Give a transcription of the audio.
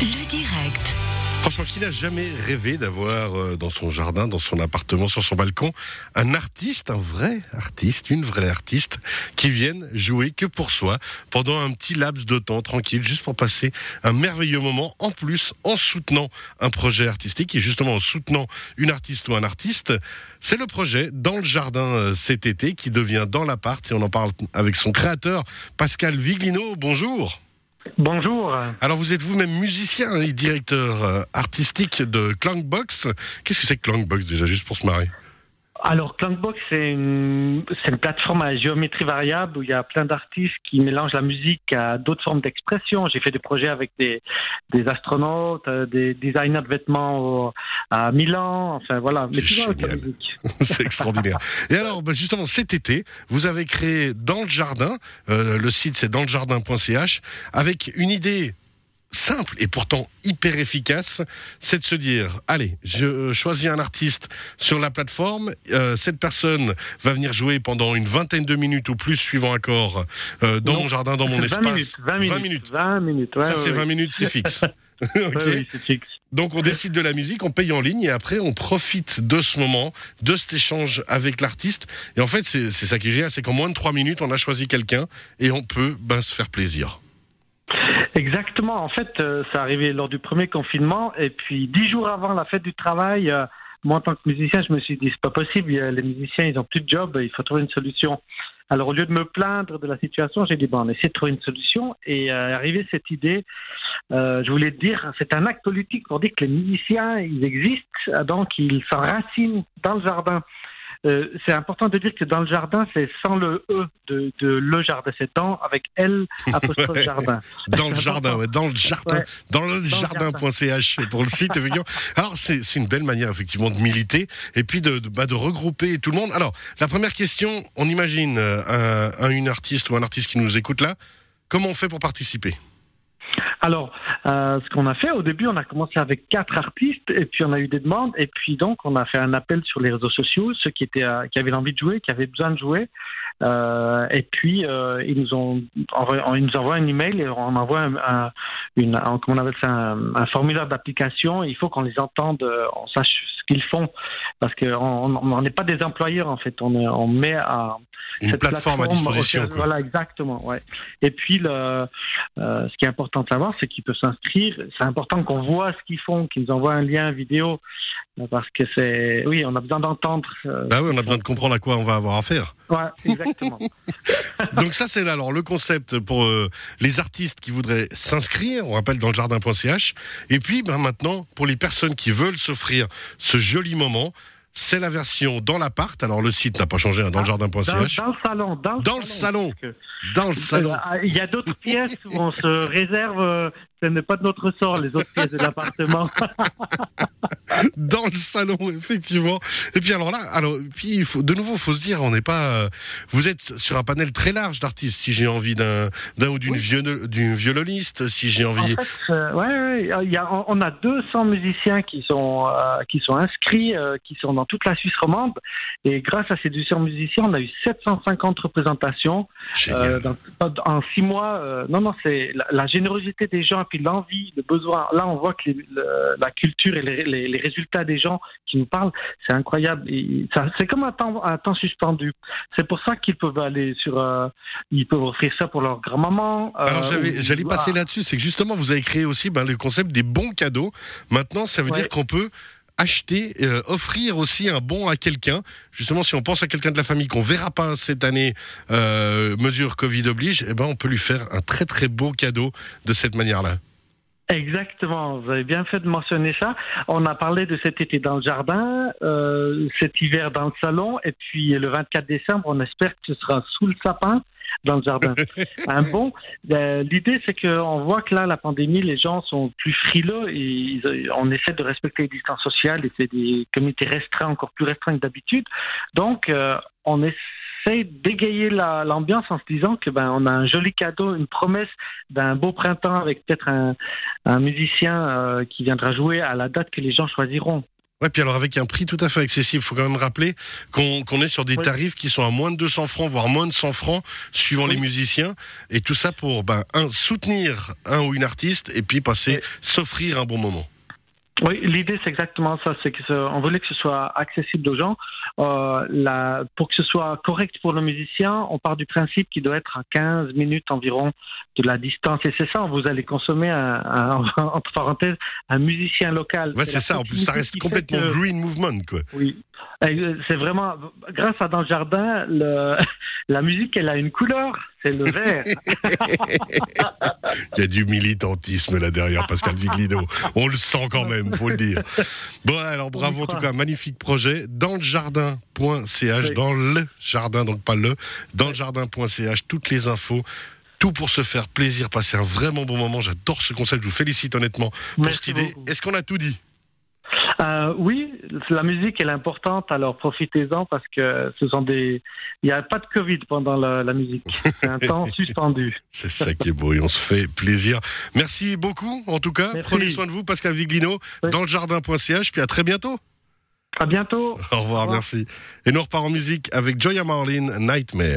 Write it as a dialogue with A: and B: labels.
A: Le direct.
B: Franchement, qui n'a jamais rêvé d'avoir euh, dans son jardin, dans son appartement, sur son balcon, un artiste, un vrai artiste, une vraie artiste, qui vienne jouer que pour soi, pendant un petit laps de temps tranquille, juste pour passer un merveilleux moment, en plus en soutenant un projet artistique, et justement en soutenant une artiste ou un artiste. C'est le projet Dans le Jardin euh, cet été, qui devient Dans l'appart, et on en parle avec son créateur, Pascal Viglino. Bonjour
C: Bonjour.
B: alors vous êtes vous-même musicien et directeur euh, artistique de Clankbox. Qu'est-ce que c'est que Clankbox déjà, juste pour se marrer?
C: Alors, Clankbox, c'est une, c'est une plateforme à géométrie variable où il y a plein d'artistes qui mélangent la musique à d'autres formes d'expression. J'ai fait des projets avec des, des astronautes, euh, des designers de vêtements au- à Milan, enfin voilà.
B: C'est génial. C'est extraordinaire. Et alors, bah, justement, cet été, vous avez créé Dans le Jardin, euh, le site c'est danslejardin.ch, avec une idée simple et pourtant hyper efficace, c'est de se dire, allez, je euh, choisis un artiste sur la plateforme, euh, cette personne va venir jouer pendant une vingtaine de minutes ou plus, suivant accord, euh, dans
C: Non,
B: mon jardin, dans mon
C: 20
B: espace.
C: minutes, 20 minutes.
B: 20 minutes.
C: 20 minutes, ouais,
B: Ça, c'est
C: ouais.
B: 20 minutes, c'est fixe. Ok.
C: Ouais, oui, c'est fixe.
B: Donc on décide de la musique, on paye en ligne et après on profite de ce moment, de cet échange avec l'artiste. Et en fait c'est c'est ça qui est génial, c'est qu'en moins de trois minutes on a choisi quelqu'un et on peut ben, se faire plaisir.
C: Exactement. En fait, euh, ça arrivé lors du premier confinement et puis dix jours avant la fête du travail, euh, moi en tant que musicien, je me suis dit c'est pas possible. a- Les musiciens, ils ont plus de job, il faut trouver une solution. Alors au lieu de me plaindre de la situation, j'ai dit bon, on essaie de trouver une solution et euh, arrivé cette idée, euh, je voulais dire c'est un acte politique pour dire que les musiciens ils existent, euh, donc ils s'enracinent dans le jardin. Euh, c'est important de dire que dans le jardin, c'est sans le E de, de le jardin, c'est dans avec L apostrophe jardin.
B: Dans le jardin, ouais, dans le jardin,
C: Ouais.
B: dans le jardin.ch pour le site effectivement. Alors c'est une belle manière effectivement de militer et puis de, de, bah, de regrouper tout le monde. Alors la première question, on imagine euh, un- une artiste ou un artiste qui nous écoute là, comment on fait pour participer?
C: Alors, euh, ce qu'on a fait au début, on a commencé avec quatre artistes et puis on a eu des demandes et puis donc on a fait un appel sur les réseaux sociaux, ceux qui étaient euh, qui avaient envie de jouer, qui avaient besoin de jouer. Euh, et puis euh, ils nous ont envoyé, ils nous envoient un email et on envoie un, un- une un- comment on appelle ça un, un formulaire d'application. Il faut qu'on les entende, euh, on sache ce qu'ils font parce qu'on on n'est pas des employeurs en fait. On, on met à
B: Une
C: cette
B: plateforme, à disposition. quoi.
C: Voilà, exactement. Ouais. Et puis, le, euh, ce qui est important de savoir, c'est qu'ils peuvent s'inscrire. C'est important qu'on voit ce qu'ils font, qu'ils nous envoient un lien vidéo, euh, parce que c'est, oui, on a besoin d'entendre. euh,
B: Bah oui, on a besoin de comprendre à quoi on va avoir affaire.
C: Ouais, exactement.
B: Donc ça c'est là, alors le concept pour euh, les artistes qui voudraient s'inscrire, on rappelle dans le jardin.ch. Et puis ben, maintenant, pour les personnes qui veulent s'offrir ce joli moment, c'est la version dans l'appart. Alors le site n'a pas changé, hein, dans le jardin.ch.
C: dans le salon, dans le
B: Dans le salon.
C: que,
B: Dans le salon.
C: euh, Il y a d'autres pièces où on se réserve. Ce n'est pas de notre sort, les autres pièces de l'appartement.
B: dans le salon, effectivement. Et puis alors là, alors puis il faut de nouveau, faut se dire, on n'est pas, euh, vous êtes sur un panel très large d'artistes. Si j'ai envie d'un d'un ou d'une
C: Oui.
B: violo- d'une violoniste, si j'ai
C: En
B: envie,
C: fait, euh, ouais, ouais, y a, on- a 200 musiciens qui sont euh, qui sont inscrits, qui sont dans toute la Suisse romande, et grâce à ces 200 musiciens, on a eu 750 représentations dans- en six mois. non, non, c'est la, la générosité des gens, puis l'envie, le besoin. Là, on voit que les- le- la culture et les, les- les résultats des gens qui nous parlent, c'est incroyable. C'est comme un temps, un temps suspendu. C'est pour ça qu'ils peuvent aller sur, euh, ils peuvent offrir ça pour leur grand-maman. euh,
B: Alors j'allais passer
C: Ah.
B: là-dessus, c'est que justement vous avez créé aussi ben, le concept des bons cadeaux. Maintenant, ça veut
C: Ouais.
B: dire qu'on peut acheter, euh, offrir aussi un bon à quelqu'un. Justement, si on pense à quelqu'un de la famille qu'on verra pas cette année, euh, mesure Covid oblige, eh ben on peut lui faire un très très beau cadeau de cette manière-là.
C: Exactement, vous avez bien fait de mentionner ça. On a parlé de cet été dans le jardin, euh, cet hiver dans le salon, et puis le 24 décembre, on espère que ce sera sous le sapin dans le jardin. Un bon? euh, L'idée, c'est qu'on voit que là, la pandémie, les gens sont plus frileux et ils- on essaie de respecter les distances sociales et c'est des comités restreints, encore plus restreints que d'habitude. Donc, euh, on essaie d'égayer la- l'ambiance en se disant que ben on a un joli cadeau, une promesse d'un beau printemps avec peut-être un, un musicien euh, qui viendra jouer à la date que les gens choisiront.
B: Ouais, puis alors avec un prix tout à fait accessible, faut quand même rappeler qu'on est sur des
C: Oui.
B: tarifs qui sont à moins de 200 francs, voire moins de 100 francs, suivant
C: Oui.
B: les musiciens, et tout ça pour ben, un, soutenir un ou une artiste, et puis passer,
C: Oui.
B: s'offrir un bon moment.
C: Oui, l'idée c'est exactement ça, c'est que ce- on voulait que ce soit accessible aux gens. Euh, la- pour que ce soit correct pour le musicien, on part du principe qu'il doit être à 15 minutes environ de la distance. Et c'est ça, vous allez consommer un, un- entre parenthèses un musicien local.
B: Ouais, c'est ça. En plus, ça reste complètement
C: que-
B: green movement, quoi.
C: Oui, c'est vraiment grâce à dans le jardin, le, la musique elle a une couleur, c'est le vert.
B: Il y a du militantisme là derrière, Pascal Viglino. On le sent quand même, faut le dire. Bon, alors bravo en tout cas, magnifique projet. Dans le jardin.ch, dans le jardin, donc pas le, dans le jardin.ch, toutes les infos. Tout pour se faire plaisir, passer un vraiment bon moment. J'adore ce concept. Je vous félicite honnêtement pour
C: Merci
B: cette idée. Est-ce qu'on a tout dit?
C: Euh, oui, la musique elle est importante, alors profitez-en parce que ce sont des. Il n'y a pas de Covid pendant la, la musique. C'est un temps suspendu.
B: C'est ça qui est beau et on se fait plaisir. Merci beaucoup en tout cas.
C: Merci.
B: Prenez soin de vous, Pascal Viglino,
C: Oui.
B: dans le jardin.ch. Puis à très bientôt.
C: À bientôt.
B: Au revoir,
C: revoir.
B: merci. Et nous repart en musique avec Joya Marlin, Nightmare.